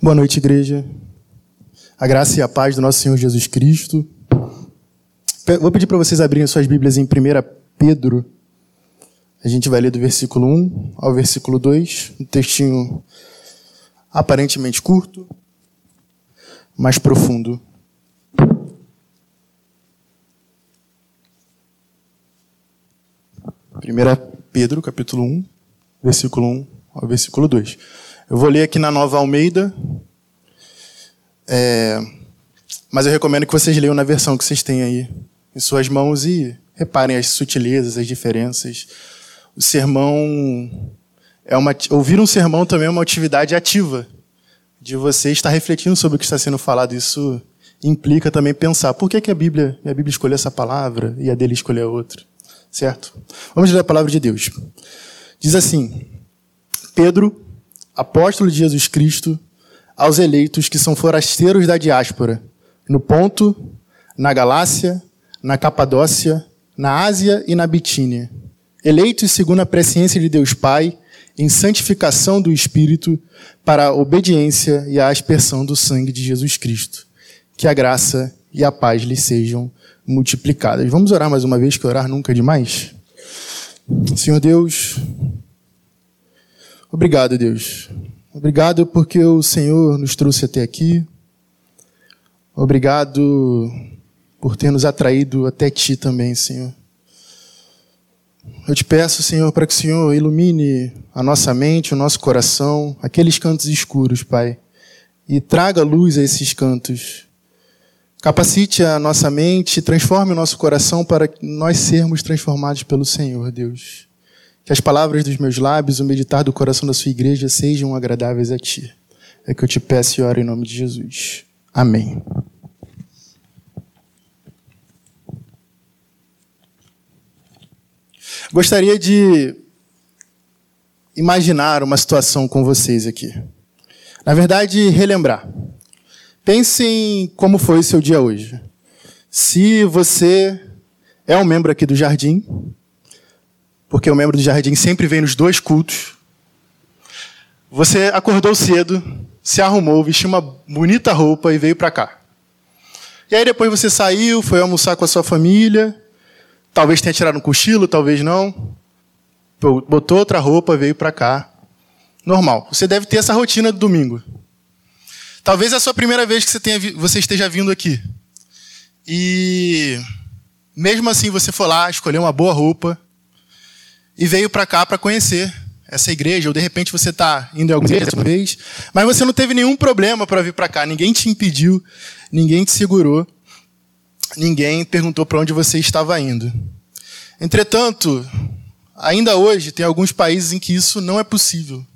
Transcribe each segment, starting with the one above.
Boa noite, igreja. A graça e a paz do nosso Senhor Jesus Cristo. Vou pedir para vocês abrirem suas Bíblias em 1 Pedro. A gente vai ler do versículo 1 ao versículo 2, um textinho aparentemente curto, mas profundo. 1 Pedro, capítulo 1, versículo 1 ao versículo 2. Eu vou ler aqui na Nova Almeida, é, mas eu recomendo que vocês leiam na versão que vocês têm aí em suas mãos e reparem as sutilezas, as diferenças. O sermão é uma ouvir um sermão também é uma atividade ativa de você estar refletindo sobre o que está sendo falado. Isso implica também pensar por que, que a Bíblia, a Bíblia escolheu essa palavra e a dele escolheu outra. Certo? Vamos ler a palavra de Deus. Diz assim: Pedro, apóstolo de Jesus Cristo, aos eleitos que são forasteiros da diáspora, no Ponto, na Galácia, na Capadócia, na Ásia e na Bitínia, eleitos segundo a presciência de Deus Pai, em santificação do Espírito, para a obediência e a aspersão do sangue de Jesus Cristo. Que a graça e a paz lhes sejam multiplicadas. Vamos orar mais uma vez, que orar nunca é demais? Senhor Deus, obrigado, Deus. Obrigado porque o Senhor nos trouxe até aqui. Obrigado por ter nos atraído até Ti também, Senhor. Eu te peço, Senhor, para que o Senhor ilumine a nossa mente, o nosso coração, aqueles cantos escuros, Pai, e traga luz a esses cantos Capacite a nossa mente, transforme o nosso coração para nós sermos transformados pelo Senhor, Deus. Que as palavras dos meus lábios, o meditar do coração da sua igreja sejam agradáveis a Ti. É que eu te peço e oro em nome de Jesus. Amém. Gostaria de imaginar uma situação com vocês aqui. Na verdade, relembrar. Pense como foi o seu dia hoje. Se você é um membro aqui do jardim, porque o membro do jardim sempre vem nos dois cultos. Você acordou cedo, se arrumou, vestiu uma bonita roupa e veio para cá. E aí depois você saiu, foi almoçar com a sua família, talvez tenha tirado um cochilo, talvez não. Botou outra roupa, veio para cá. Normal. Você deve ter essa rotina do domingo. Talvez é a sua primeira vez que você, tenha, você esteja vindo aqui. E mesmo assim você foi lá, escolheu uma boa roupa e veio para cá para conhecer essa igreja, ou de repente você está indo em alguma vez, mas você não teve nenhum problema para vir para cá, ninguém te impediu, ninguém te segurou, ninguém perguntou para onde você estava indo. Entretanto, ainda hoje tem alguns países em que isso não é possível.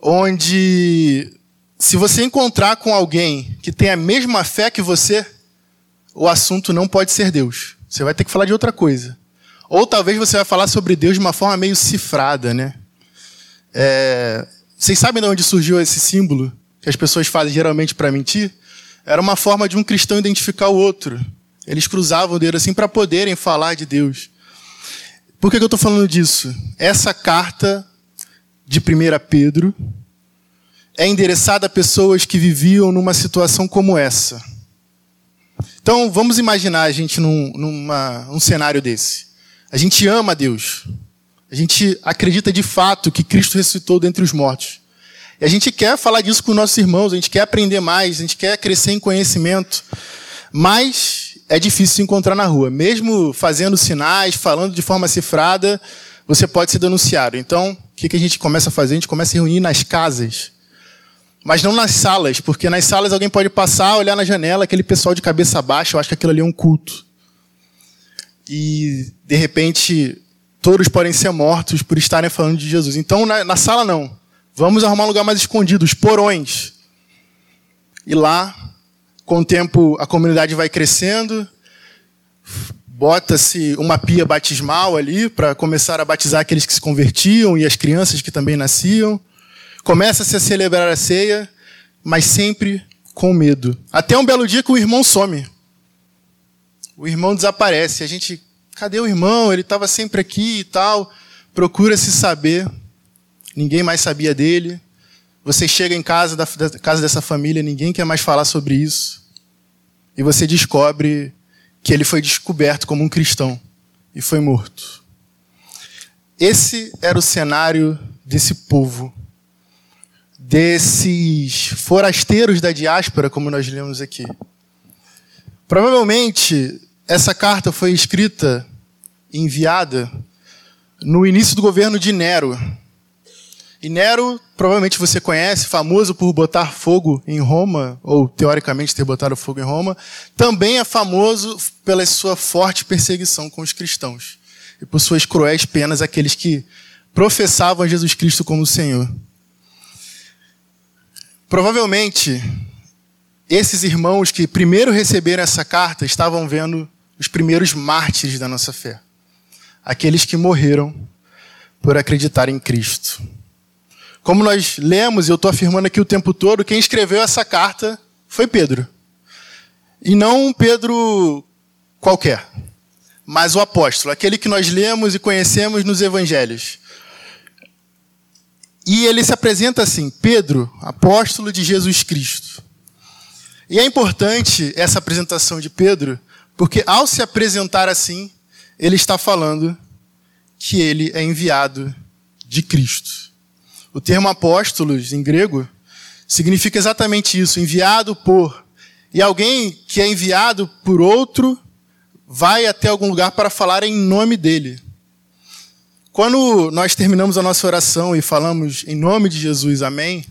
Onde se você encontrar com alguém que tem a mesma fé que você, o assunto não pode ser Deus. Você vai ter que falar de outra coisa. Ou talvez você vai falar sobre Deus de uma forma meio cifrada, né? É... Vocês sabem de onde surgiu esse símbolo que as pessoas fazem geralmente para mentir? Era uma forma de um cristão identificar o outro. Eles cruzavam o dedo assim para poderem falar de Deus. Por que, que eu estou falando disso? Essa carta de 1 Pedro, é endereçada a pessoas que viviam numa situação como essa. Então, vamos imaginar a gente num, numa, um cenário desse. A gente ama a Deus. A gente acredita de fato que Cristo ressuscitou dentre os mortos. E a gente quer falar disso com nossos irmãos, a gente quer aprender mais, a gente quer crescer em conhecimento. Mas é difícil se encontrar na rua. Mesmo fazendo sinais, falando de forma cifrada, você pode ser denunciado. Então, o que a gente começa a fazer? A gente começa a reunir nas casas mas não nas salas, porque nas salas alguém pode passar, olhar na janela, aquele pessoal de cabeça baixa, eu acho que aquilo ali é um culto. E, de repente, todos podem ser mortos por estarem falando de Jesus. Então, na, na sala, não. Vamos arrumar um lugar mais escondido, os porões. E lá, com o tempo, a comunidade vai crescendo, bota-se uma pia batismal ali para começar a batizar aqueles que se convertiam e as crianças que também nasciam. Começa-se a celebrar a ceia, mas sempre com medo. Até um belo dia que o irmão some. O irmão desaparece. A gente, cadê o irmão? Ele estava sempre aqui e tal. Procura se saber. Ninguém mais sabia dele. você chega em casa, da, da casa dessa família, ninguém quer mais falar sobre isso. E você descobre que ele foi descoberto como um cristão e foi morto. Esse era o cenário desse povo, desses forasteiros da diáspora, como nós lemos aqui. Provavelmente, essa carta foi escrita e enviada no início do governo de Nero. E Nero, provavelmente você conhece, famoso por botar fogo em Roma, ou teoricamente ter botado fogo em Roma, também é famoso pela sua forte perseguição com os cristãos e por suas cruéis penas àqueles que professavam Jesus Cristo como Senhor. Provavelmente, esses irmãos que primeiro receberam essa carta estavam vendo os primeiros mártires da nossa fé aqueles que morreram por acreditar em Cristo. Como nós lemos, e eu estou afirmando aqui o tempo todo, quem escreveu essa carta foi Pedro. E não um Pedro qualquer, mas o apóstolo, aquele que nós lemos e conhecemos nos evangelhos. E ele se apresenta assim: Pedro, apóstolo de Jesus Cristo. E é importante essa apresentação de Pedro, porque ao se apresentar assim, ele está falando que ele é enviado de Cristo. O termo apóstolos, em grego, significa exatamente isso, enviado por. E alguém que é enviado por outro vai até algum lugar para falar em nome dele. Quando nós terminamos a nossa oração e falamos em nome de Jesus, amém,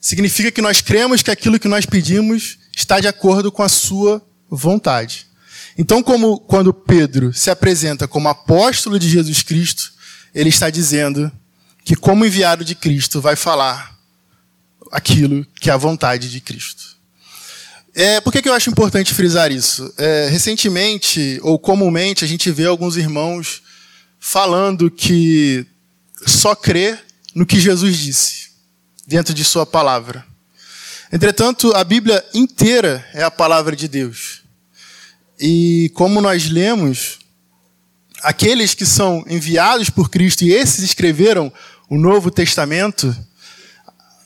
significa que nós cremos que aquilo que nós pedimos está de acordo com a sua vontade. Então, como quando Pedro se apresenta como apóstolo de Jesus Cristo, ele está dizendo que, como enviado de Cristo, vai falar aquilo que é a vontade de Cristo. É, por que, que eu acho importante frisar isso? É, recentemente, ou comumente, a gente vê alguns irmãos falando que só crê no que Jesus disse, dentro de Sua palavra. Entretanto, a Bíblia inteira é a palavra de Deus. E como nós lemos, aqueles que são enviados por Cristo e esses escreveram o Novo Testamento,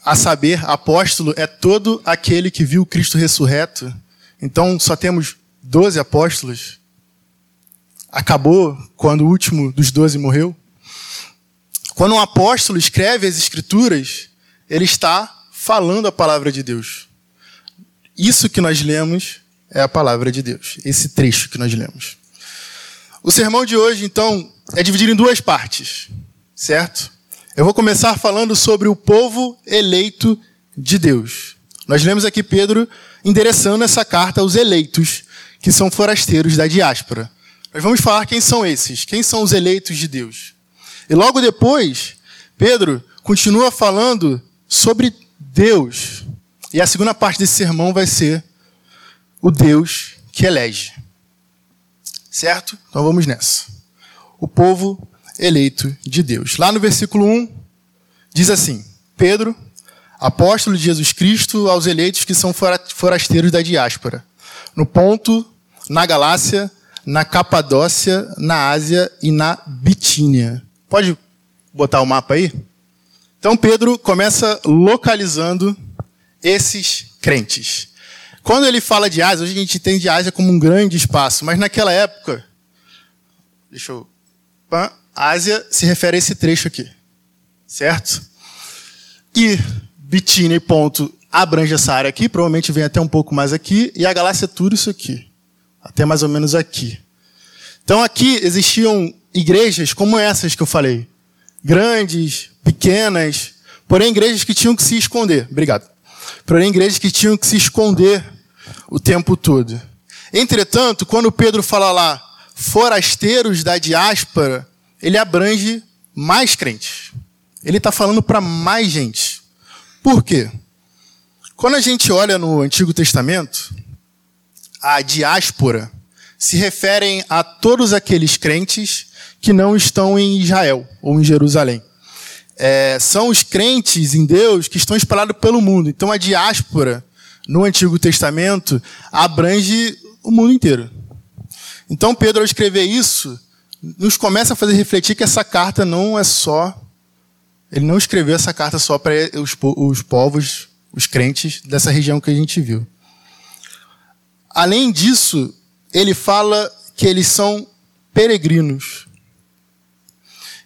a saber, apóstolo é todo aquele que viu Cristo ressurreto. Então só temos doze apóstolos. Acabou quando o último dos doze morreu. Quando um apóstolo escreve as Escrituras, ele está falando a palavra de Deus. Isso que nós lemos é a palavra de Deus, esse trecho que nós lemos. O sermão de hoje, então, é dividido em duas partes, certo? Eu vou começar falando sobre o povo eleito de Deus. Nós lemos aqui Pedro endereçando essa carta aos eleitos, que são forasteiros da diáspora. Nós vamos falar quem são esses, quem são os eleitos de Deus. E logo depois, Pedro continua falando sobre Deus. E a segunda parte desse sermão vai ser o Deus que elege. Certo? Então vamos nessa. O povo eleito de Deus. Lá no versículo 1, diz assim: Pedro, apóstolo de Jesus Cristo, aos eleitos que são forasteiros da diáspora, no Ponto, na Galácia, na Capadócia, na Ásia e na Bitínia. Pode botar o mapa aí? Então Pedro começa localizando esses crentes. Quando ele fala de Ásia, hoje a gente entende Ásia como um grande espaço, mas naquela época, deixa eu. Ásia se refere a esse trecho aqui, certo? E Bitínia e ponto abrange essa área aqui, provavelmente vem até um pouco mais aqui, e a galáxia é tudo isso aqui, até mais ou menos aqui. Então aqui existiam igrejas como essas que eu falei, grandes, pequenas, porém igrejas que tinham que se esconder. Obrigado. Porém igrejas que tinham que se esconder o tempo todo. Entretanto, quando Pedro fala lá, forasteiros da diáspora, ele abrange mais crentes. Ele está falando para mais gente. Por quê? Quando a gente olha no Antigo Testamento, a diáspora se referem a todos aqueles crentes que não estão em Israel ou em Jerusalém. É, são os crentes em Deus que estão espalhados pelo mundo. Então a diáspora no Antigo Testamento abrange o mundo inteiro. Então, Pedro, ao escrever isso, nos começa a fazer refletir que essa carta não é só Ele não escreveu essa carta só para os, os povos, os crentes dessa região que a gente viu. Além disso, ele fala que eles são peregrinos.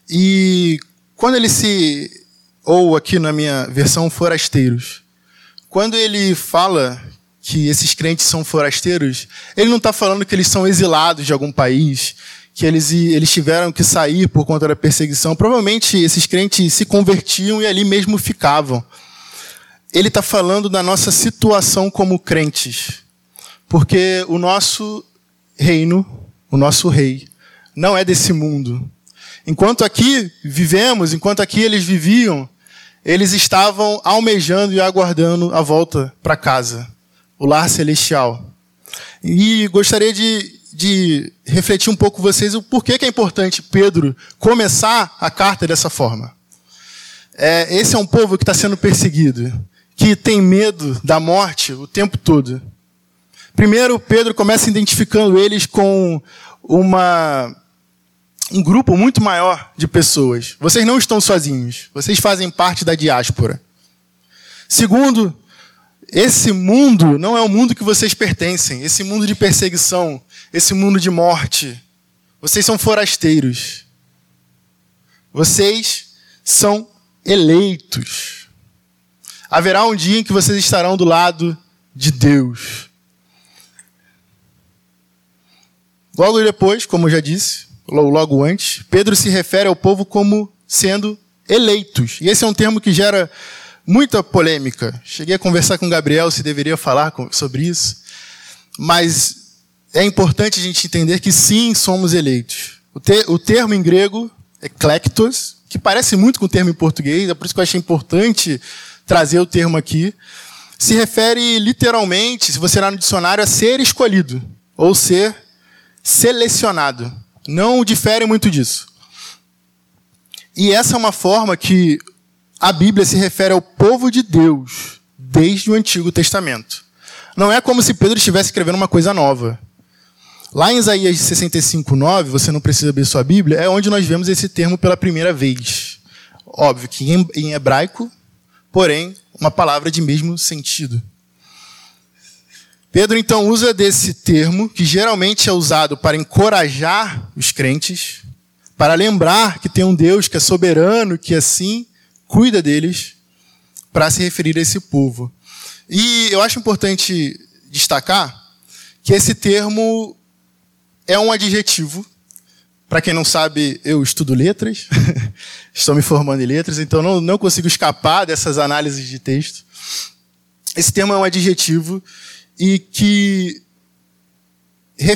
E quando ele se. Ou aqui na minha versão, forasteiros. Quando ele fala que esses crentes são forasteiros, ele não está falando que eles são exilados de algum país, que eles, eles tiveram que sair por conta da perseguição. Provavelmente esses crentes se convertiam e ali mesmo ficavam. Ele está falando da nossa situação como crentes. Porque o nosso reino, o nosso rei, não é desse mundo. Enquanto aqui vivemos, enquanto aqui eles viviam, eles estavam almejando e aguardando a volta para casa, o lar celestial. E gostaria de, de refletir um pouco com vocês o porquê que é importante Pedro começar a carta dessa forma. É, esse é um povo que está sendo perseguido, que tem medo da morte o tempo todo. Primeiro, Pedro começa identificando eles com uma um grupo muito maior de pessoas. Vocês não estão sozinhos. Vocês fazem parte da diáspora. Segundo, esse mundo não é o mundo que vocês pertencem. Esse mundo de perseguição, esse mundo de morte. Vocês são forasteiros. Vocês são eleitos. Haverá um dia em que vocês estarão do lado de Deus. Logo depois, como eu já disse, logo antes, Pedro se refere ao povo como sendo eleitos. E esse é um termo que gera muita polêmica. Cheguei a conversar com o Gabriel se deveria falar sobre isso. Mas é importante a gente entender que sim, somos eleitos. O, te, o termo em grego, eclectos, que parece muito com o termo em português, é por isso que eu achei importante trazer o termo aqui, se refere literalmente, se você olhar no dicionário, a ser escolhido, ou ser selecionado. Não difere muito disso. E essa é uma forma que a Bíblia se refere ao povo de Deus desde o Antigo Testamento. Não é como se Pedro estivesse escrevendo uma coisa nova. Lá em Isaías 65, 9, você não precisa abrir sua Bíblia, é onde nós vemos esse termo pela primeira vez. Óbvio que em hebraico, porém, uma palavra de mesmo sentido. Pedro então usa desse termo, que geralmente é usado para encorajar os crentes, para lembrar que tem um Deus que é soberano, que assim cuida deles, para se referir a esse povo. E eu acho importante destacar que esse termo é um adjetivo. Para quem não sabe, eu estudo letras, estou me formando em letras, então não, não consigo escapar dessas análises de texto. Esse termo é um adjetivo e que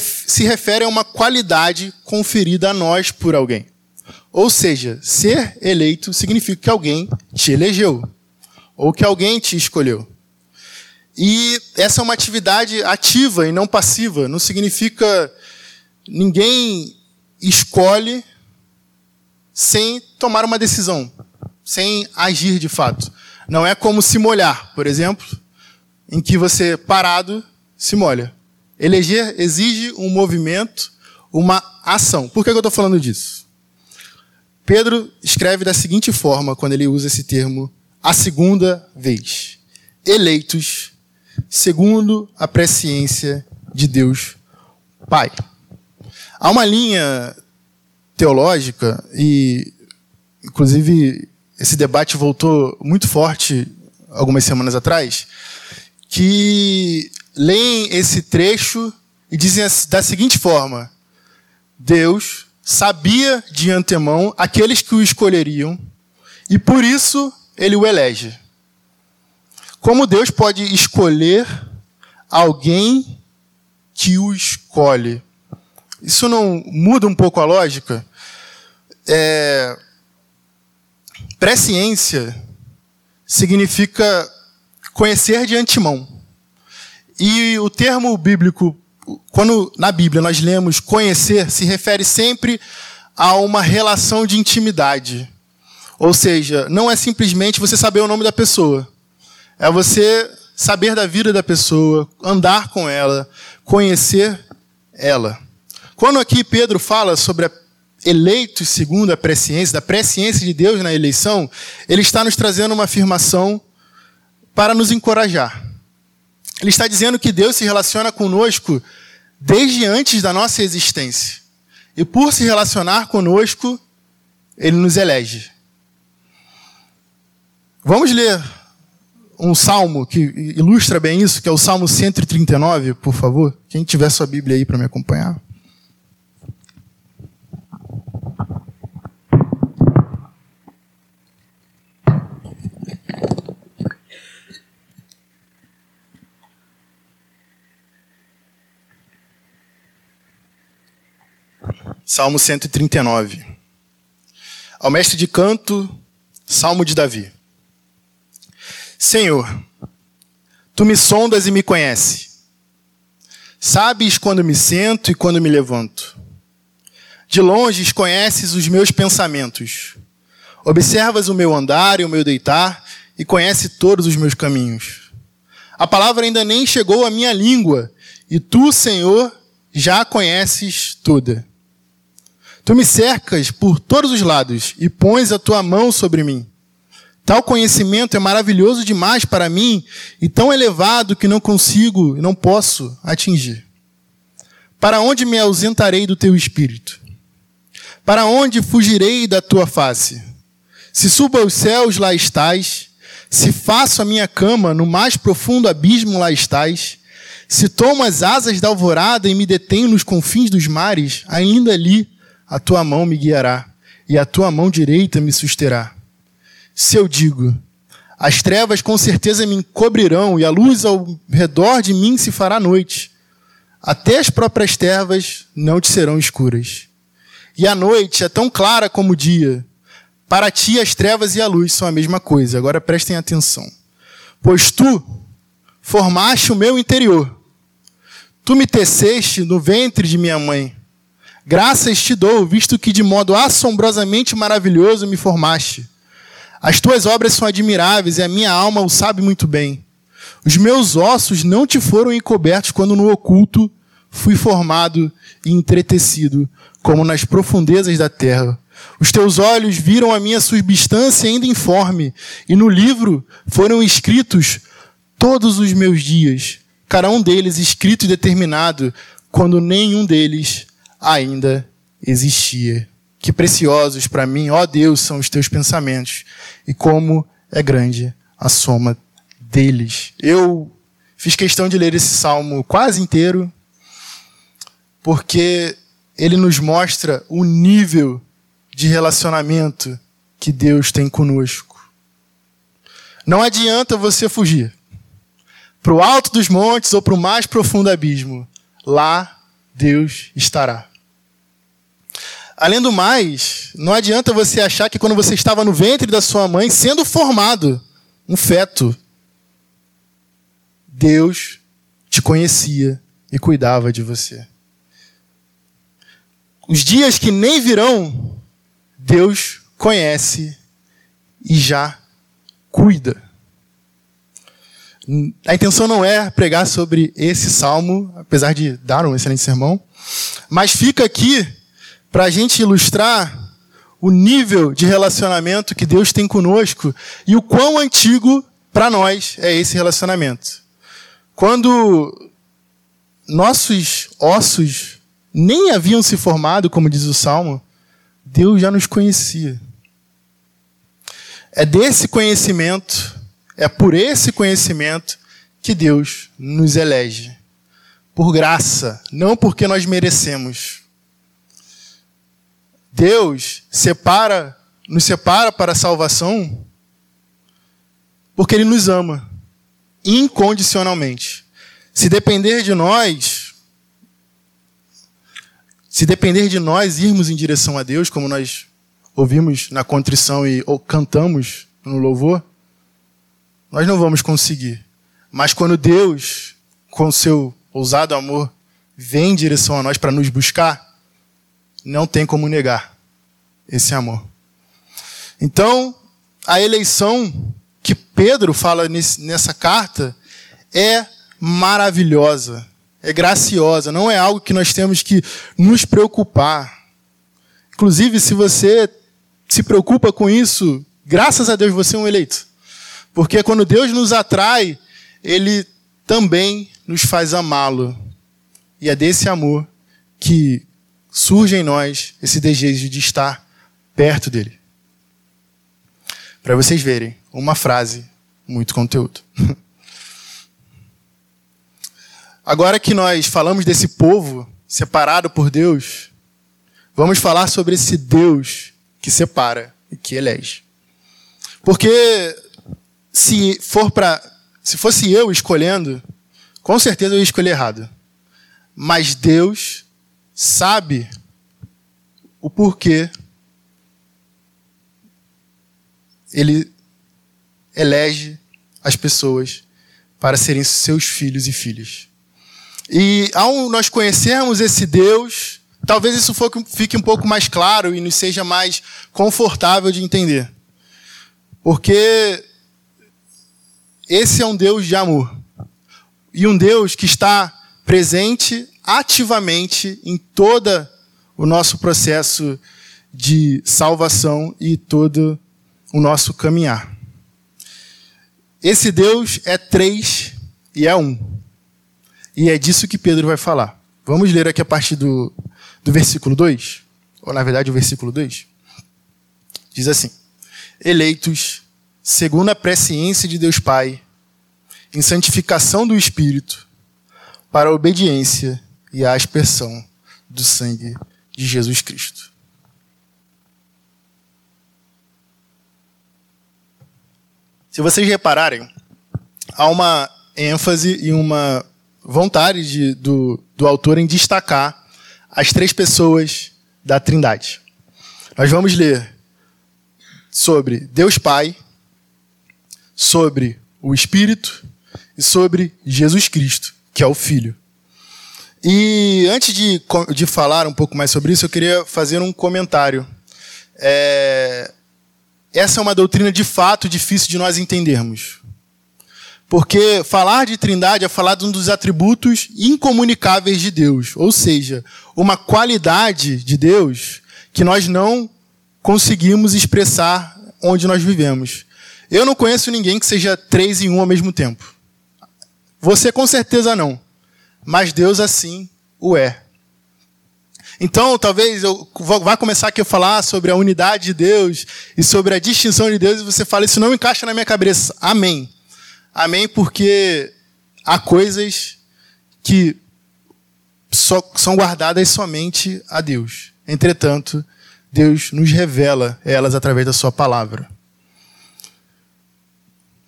se refere a uma qualidade conferida a nós por alguém. Ou seja, ser eleito significa que alguém te elegeu ou que alguém te escolheu. E essa é uma atividade ativa e não passiva. Não significa ninguém escolhe sem tomar uma decisão, sem agir de fato. Não é como se molhar, por exemplo em que você, parado, se molha. Eleger exige um movimento, uma ação. Por que eu estou falando disso? Pedro escreve da seguinte forma quando ele usa esse termo a segunda vez: eleitos segundo a presciência de Deus Pai. Há uma linha teológica e, inclusive, esse debate voltou muito forte algumas semanas atrás, que leem esse trecho e dizem da seguinte forma: Deus sabia de antemão aqueles que o escolheriam e por isso ele o elege. Como Deus pode escolher alguém que o escolhe? Isso não muda um pouco a lógica? É... Presciência significa conhecer de antemão. E o termo bíblico, quando na Bíblia nós lemos conhecer, se refere sempre a uma relação de intimidade. Ou seja, não é simplesmente você saber o nome da pessoa. É você saber da vida da pessoa, andar com ela, conhecer ela. Quando aqui Pedro fala sobre a eleitos segundo a presciência, da presciência de Deus na eleição, ele está nos trazendo uma afirmação para nos encorajar. Ele está dizendo que Deus se relaciona conosco desde antes da nossa existência. E por se relacionar conosco, ele nos elege. Vamos ler um salmo que ilustra bem isso, que é o Salmo 139, por favor. Quem tiver sua Bíblia aí para me acompanhar. Salmo 139. Ao mestre de canto, Salmo de Davi. Senhor, tu me sondas e me conheces. Sabes quando me sento e quando me levanto. De longe conheces os meus pensamentos. Observas o meu andar e o meu deitar e conhece todos os meus caminhos. A palavra ainda nem chegou à minha língua e tu, Senhor, já a conheces toda. Tu me cercas por todos os lados e pões a tua mão sobre mim. Tal conhecimento é maravilhoso demais para mim e tão elevado que não consigo e não posso atingir. Para onde me ausentarei do teu espírito? Para onde fugirei da tua face? Se subo aos céus, lá estás. Se faço a minha cama no mais profundo abismo, lá estás. Se tomo as asas da alvorada e me detenho nos confins dos mares, ainda ali a tua mão me guiará e a tua mão direita me susterá. Se eu digo, as trevas com certeza me encobrirão e a luz ao redor de mim se fará noite, até as próprias trevas não te serão escuras. E a noite é tão clara como o dia. Para ti as trevas e a luz são a mesma coisa. Agora prestem atenção. Pois tu formaste o meu interior. Tu me teceste no ventre de minha mãe. Graças te dou, visto que de modo assombrosamente maravilhoso me formaste. As tuas obras são admiráveis e a minha alma o sabe muito bem. Os meus ossos não te foram encobertos quando no oculto fui formado e entretecido, como nas profundezas da terra. Os teus olhos viram a minha substância ainda informe, e no livro foram escritos todos os meus dias, cada um deles escrito e determinado, quando nenhum deles ainda existia. Que preciosos para mim, ó Deus, são os teus pensamentos e como é grande a soma deles. Eu fiz questão de ler esse salmo quase inteiro, porque ele nos mostra o nível de relacionamento que Deus tem conosco. Não adianta você fugir para o alto dos montes ou para o mais profundo abismo. Lá Deus estará. Além do mais, não adianta você achar que quando você estava no ventre da sua mãe, sendo formado, um feto, Deus te conhecia e cuidava de você. Os dias que nem virão, Deus conhece e já cuida. A intenção não é pregar sobre esse salmo, apesar de dar um excelente sermão, mas fica aqui para a gente ilustrar o nível de relacionamento que Deus tem conosco e o quão antigo para nós é esse relacionamento. Quando nossos ossos nem haviam se formado, como diz o Salmo, Deus já nos conhecia. É desse conhecimento, é por esse conhecimento que Deus nos elege. Por graça, não porque nós merecemos. Deus separa, nos separa para a salvação porque Ele nos ama incondicionalmente. Se depender de nós, se depender de nós irmos em direção a Deus, como nós ouvimos na contrição e ou cantamos no louvor, nós não vamos conseguir. Mas quando Deus, com seu ousado amor, vem em direção a nós para nos buscar, não tem como negar esse amor. Então, a eleição que Pedro fala nessa carta é maravilhosa, é graciosa, não é algo que nós temos que nos preocupar. Inclusive, se você se preocupa com isso, graças a Deus você é um eleito. Porque quando Deus nos atrai, Ele também nos faz amá-lo. E é desse amor que surge em nós esse desejo de estar perto dele. Para vocês verem, uma frase, muito conteúdo. Agora que nós falamos desse povo separado por Deus, vamos falar sobre esse Deus que separa e que elege. Porque se for para se fosse eu escolhendo, com certeza eu ia escolher errado. Mas Deus sabe o porquê ele elege as pessoas para serem seus filhos e filhas. E ao nós conhecermos esse Deus, talvez isso fique um pouco mais claro e nos seja mais confortável de entender. Porque esse é um Deus de amor e um Deus que está presente ativamente em todo o nosso processo de salvação e todo o nosso caminhar. Esse Deus é três e é um. E é disso que Pedro vai falar. Vamos ler aqui a partir do, do versículo 2, ou na verdade o versículo 2. Diz assim: Eleitos segundo a presciência de Deus Pai em santificação do Espírito, para a obediência e a aspersão do sangue de Jesus Cristo. Se vocês repararem, há uma ênfase e uma vontade de, do, do autor em destacar as três pessoas da Trindade. Nós vamos ler sobre Deus Pai, sobre o Espírito e sobre Jesus Cristo, que é o Filho. E antes de, de falar um pouco mais sobre isso, eu queria fazer um comentário. É, essa é uma doutrina de fato difícil de nós entendermos. Porque falar de trindade é falar de um dos atributos incomunicáveis de Deus, ou seja, uma qualidade de Deus que nós não conseguimos expressar onde nós vivemos. Eu não conheço ninguém que seja três em um ao mesmo tempo. Você com certeza não. Mas Deus assim o é. Então, talvez eu vá começar aqui a falar sobre a unidade de Deus e sobre a distinção de Deus e você fala, isso não encaixa na minha cabeça. Amém. Amém, porque há coisas que só são guardadas somente a Deus. Entretanto, Deus nos revela elas através da sua palavra.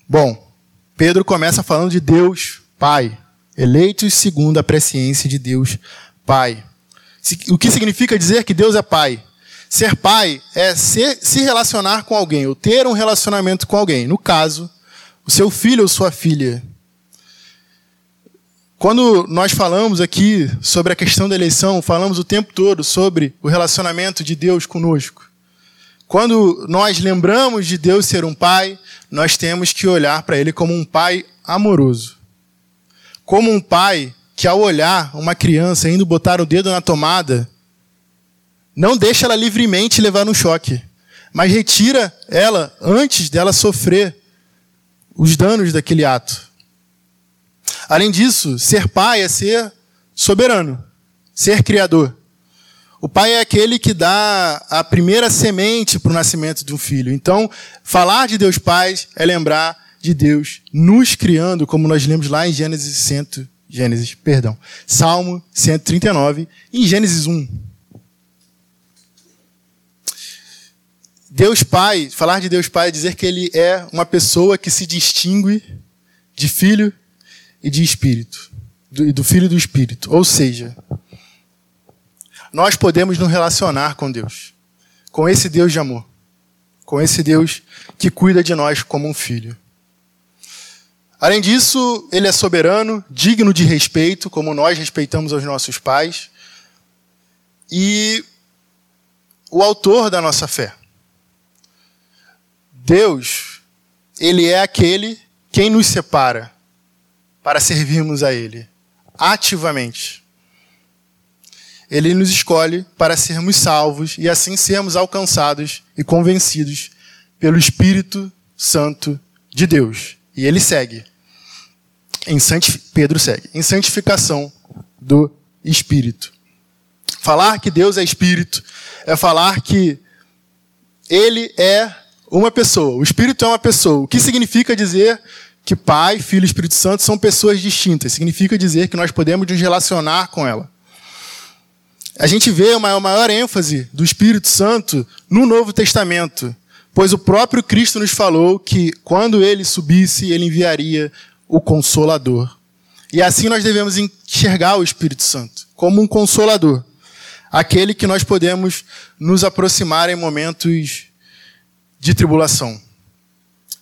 Bom, Pedro começa falando de Deus Pai, eleitos segundo a presciência de Deus Pai. O que significa dizer que Deus é Pai? Ser pai é ser, se relacionar com alguém, ou ter um relacionamento com alguém. No caso, o seu filho ou sua filha. Quando nós falamos aqui sobre a questão da eleição, falamos o tempo todo sobre o relacionamento de Deus conosco. Quando nós lembramos de Deus ser um pai, nós temos que olhar para ele como um pai amoroso como um pai que, ao olhar uma criança indo botar o dedo na tomada, não deixa ela livremente levar no choque, mas retira ela antes dela sofrer os danos daquele ato. Além disso, ser pai é ser soberano, ser criador. O pai é aquele que dá a primeira semente para o nascimento de um filho. Então, falar de Deus Pai é lembrar de Deus nos criando, como nós lemos lá em Gênesis 100, Gênesis, perdão, Salmo 139 e em Gênesis 1. Deus Pai, falar de Deus Pai é dizer que ele é uma pessoa que se distingue de filho e de espírito, do, do filho e do espírito. Ou seja, nós podemos nos relacionar com Deus, com esse Deus de amor, com esse Deus que cuida de nós como um filho. Além disso, ele é soberano, digno de respeito, como nós respeitamos os nossos pais, e o autor da nossa fé. Deus, ele é aquele quem nos separa para servirmos a ele ativamente. ele nos escolhe para sermos salvos e assim sermos alcançados e convencidos pelo Espírito Santo de Deus. E ele segue. Em Pedro segue. Em santificação do Espírito. Falar que Deus é Espírito é falar que Ele é uma pessoa. O Espírito é uma pessoa. O que significa dizer que Pai, Filho e Espírito Santo são pessoas distintas? Significa dizer que nós podemos nos relacionar com ela. A gente vê uma maior ênfase do Espírito Santo no Novo Testamento, pois o próprio Cristo nos falou que quando ele subisse, ele enviaria o Consolador. E assim nós devemos enxergar o Espírito Santo como um consolador, aquele que nós podemos nos aproximar em momentos de tribulação.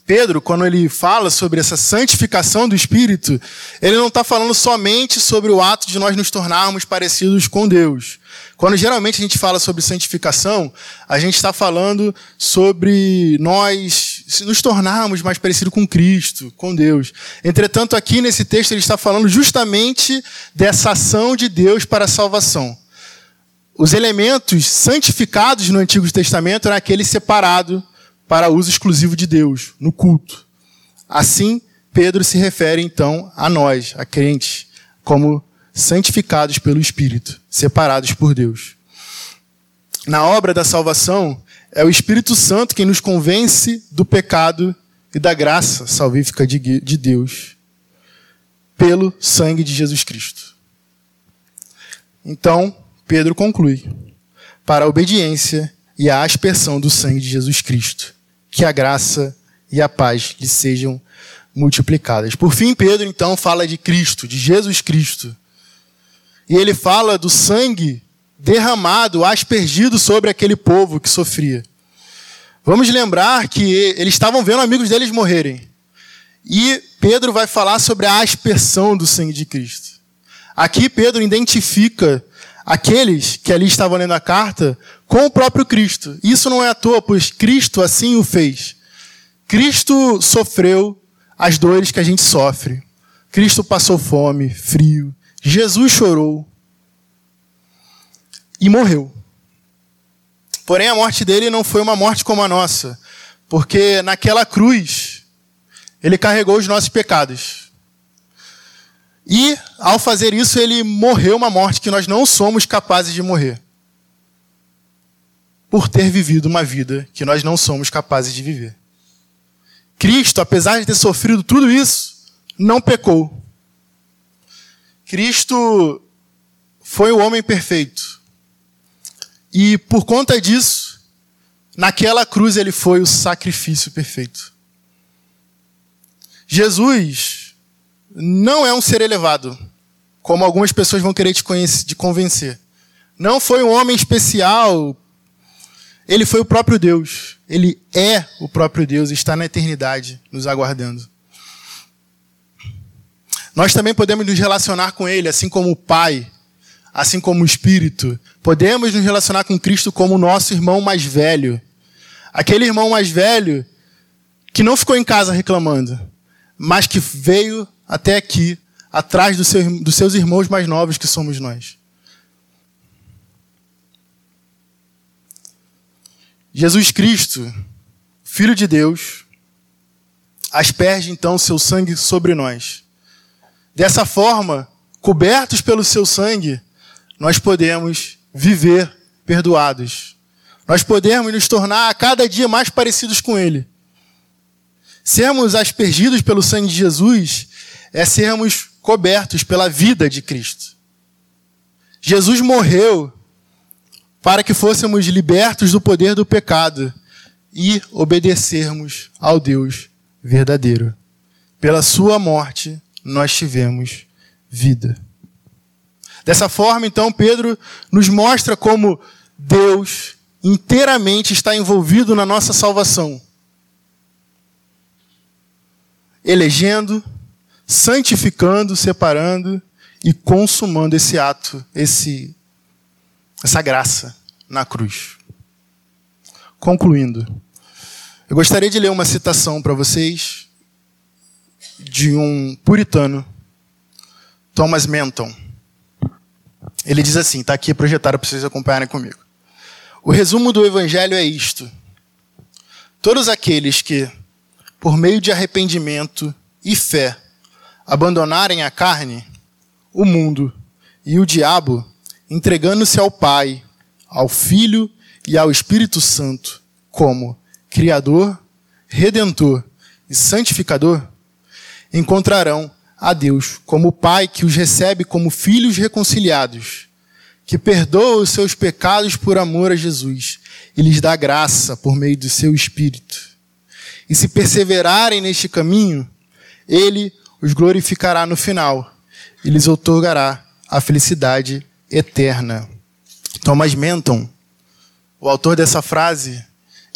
Pedro, quando ele fala sobre essa santificação do Espírito, ele não está falando somente sobre o ato de nós nos tornarmos parecidos com Deus. Quando geralmente a gente fala sobre santificação, a gente está falando sobre nós nos tornarmos mais parecidos com Cristo, com Deus. Entretanto, aqui nesse texto ele está falando justamente dessa ação de Deus para a salvação. Os elementos santificados no Antigo Testamento eram aquele separado para uso exclusivo de Deus, no culto. Assim, Pedro se refere então a nós, a crentes, como santificados pelo Espírito, separados por Deus. Na obra da salvação, é o Espírito Santo quem nos convence do pecado e da graça salvífica de Deus, pelo sangue de Jesus Cristo. Então, Pedro conclui: para a obediência e a aspersão do sangue de Jesus Cristo que a graça e a paz lhe sejam multiplicadas. Por fim, Pedro então fala de Cristo, de Jesus Cristo. E ele fala do sangue derramado, aspergido sobre aquele povo que sofria. Vamos lembrar que eles estavam vendo amigos deles morrerem. E Pedro vai falar sobre a aspersão do sangue de Cristo. Aqui Pedro identifica aqueles que ali estavam lendo a carta com o próprio Cristo. Isso não é à toa, pois Cristo assim o fez. Cristo sofreu as dores que a gente sofre. Cristo passou fome, frio. Jesus chorou e morreu. Porém, a morte dele não foi uma morte como a nossa, porque naquela cruz ele carregou os nossos pecados. E, ao fazer isso, ele morreu uma morte que nós não somos capazes de morrer. Por ter vivido uma vida que nós não somos capazes de viver. Cristo, apesar de ter sofrido tudo isso, não pecou. Cristo foi o homem perfeito. E por conta disso, naquela cruz ele foi o sacrifício perfeito. Jesus não é um ser elevado, como algumas pessoas vão querer te, conhecer, te convencer. Não foi um homem especial. Ele foi o próprio Deus. Ele é o próprio Deus está na eternidade nos aguardando. Nós também podemos nos relacionar com Ele, assim como o Pai, assim como o Espírito. Podemos nos relacionar com Cristo como nosso irmão mais velho. Aquele irmão mais velho que não ficou em casa reclamando, mas que veio até aqui, atrás do seu, dos seus irmãos mais novos que somos nós. Jesus Cristo, Filho de Deus, asperge então seu sangue sobre nós. Dessa forma, cobertos pelo seu sangue, nós podemos viver perdoados. Nós podemos nos tornar a cada dia mais parecidos com Ele. Sermos aspergidos pelo sangue de Jesus é sermos cobertos pela vida de Cristo. Jesus morreu para que fôssemos libertos do poder do pecado e obedecermos ao Deus verdadeiro. Pela sua morte, nós tivemos vida. Dessa forma, então, Pedro nos mostra como Deus inteiramente está envolvido na nossa salvação, elegendo, santificando, separando e consumando esse ato, esse essa graça na cruz. Concluindo, eu gostaria de ler uma citação para vocês de um puritano, Thomas Menton. Ele diz assim, está aqui projetado para vocês acompanharem comigo. O resumo do evangelho é isto: todos aqueles que, por meio de arrependimento e fé, abandonarem a carne, o mundo e o diabo, entregando-se ao Pai, ao Filho e ao Espírito Santo, como Criador, Redentor e Santificador, encontrarão a Deus como Pai que os recebe como filhos reconciliados, que perdoa os seus pecados por amor a Jesus e lhes dá graça por meio do seu Espírito. E se perseverarem neste caminho, Ele os glorificará no final e lhes otorgará a felicidade eterna. Thomas Menton, o autor dessa frase,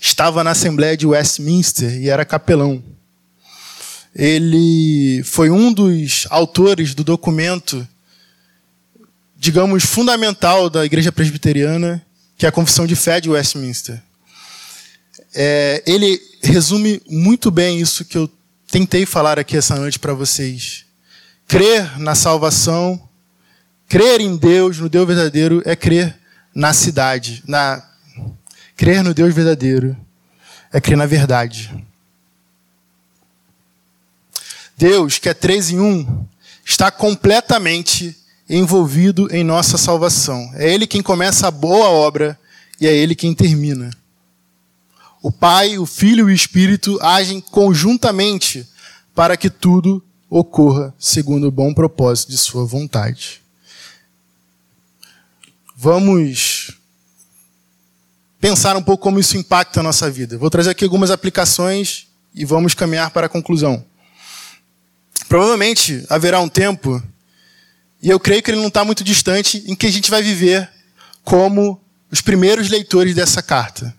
estava na Assembleia de Westminster e era capelão ele foi um dos autores do documento, digamos, fundamental da Igreja Presbiteriana, que é a Confissão de Fé de Westminster. É, ele resume muito bem isso que eu tentei falar aqui essa noite para vocês. Crer na salvação, crer em Deus, no Deus verdadeiro, é crer na cidade, na crer no Deus verdadeiro, é crer na verdade. Deus, que é três em um, está completamente envolvido em nossa salvação. É Ele quem começa a boa obra e é Ele quem termina. O Pai, o Filho e o Espírito agem conjuntamente para que tudo ocorra segundo o bom propósito de Sua vontade. Vamos pensar um pouco como isso impacta a nossa vida. Vou trazer aqui algumas aplicações e vamos caminhar para a conclusão. Provavelmente haverá um tempo, e eu creio que ele não está muito distante, em que a gente vai viver como os primeiros leitores dessa carta.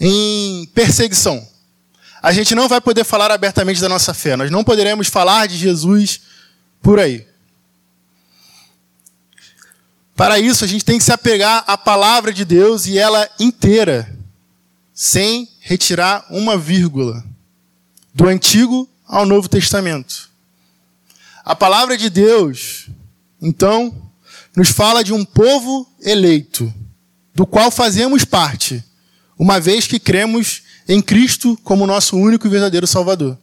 Em perseguição. A gente não vai poder falar abertamente da nossa fé, nós não poderemos falar de Jesus por aí. Para isso, a gente tem que se apegar à palavra de Deus e ela inteira, sem retirar uma vírgula, do Antigo ao Novo Testamento. A palavra de Deus, então, nos fala de um povo eleito, do qual fazemos parte, uma vez que cremos em Cristo como nosso único e verdadeiro Salvador.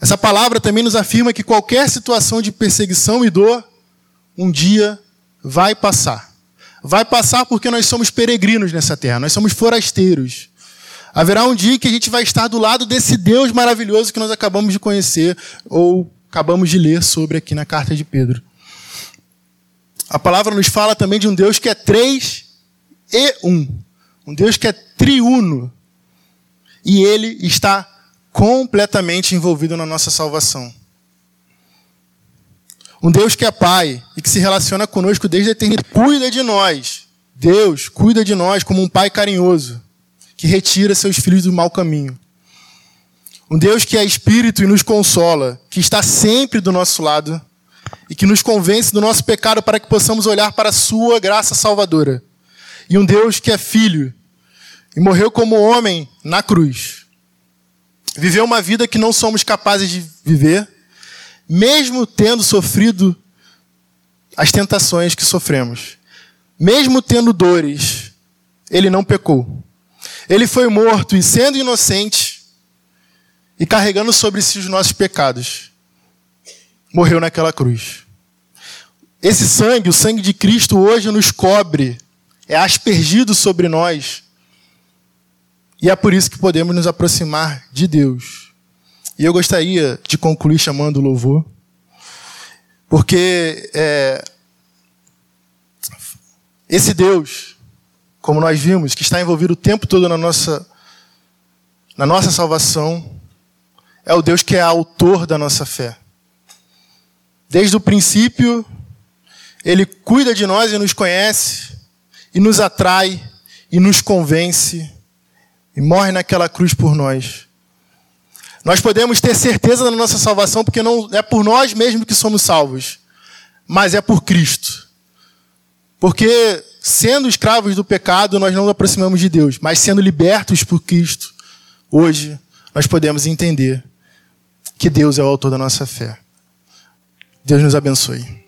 Essa palavra também nos afirma que qualquer situação de perseguição e dor, um dia vai passar. Vai passar porque nós somos peregrinos nessa terra, nós somos forasteiros. Haverá um dia que a gente vai estar do lado desse Deus maravilhoso que nós acabamos de conhecer ou acabamos de ler sobre aqui na carta de Pedro. A palavra nos fala também de um Deus que é três e um. Um Deus que é triuno. E ele está completamente envolvido na nossa salvação. Um Deus que é Pai e que se relaciona conosco desde a eternidade. Cuida de nós. Deus cuida de nós como um Pai carinhoso que retira seus filhos do mau caminho. Um Deus que é espírito e nos consola, que está sempre do nosso lado e que nos convence do nosso pecado para que possamos olhar para a sua graça salvadora. E um Deus que é filho e morreu como homem na cruz. Viveu uma vida que não somos capazes de viver, mesmo tendo sofrido as tentações que sofremos. Mesmo tendo dores, ele não pecou. Ele foi morto e, sendo inocente, e carregando sobre si os nossos pecados, morreu naquela cruz. Esse sangue, o sangue de Cristo, hoje nos cobre, é aspergido sobre nós. E é por isso que podemos nos aproximar de Deus. E eu gostaria de concluir chamando o louvor, porque é, esse Deus, como nós vimos, que está envolvido o tempo todo na nossa, na nossa salvação, é o Deus que é autor da nossa fé. Desde o princípio, Ele cuida de nós e nos conhece, e nos atrai, e nos convence, e morre naquela cruz por nós. Nós podemos ter certeza da nossa salvação porque não é por nós mesmos que somos salvos, mas é por Cristo. Porque sendo escravos do pecado, nós não nos aproximamos de Deus, mas sendo libertos por Cristo, hoje nós podemos entender que Deus é o autor da nossa fé. Deus nos abençoe.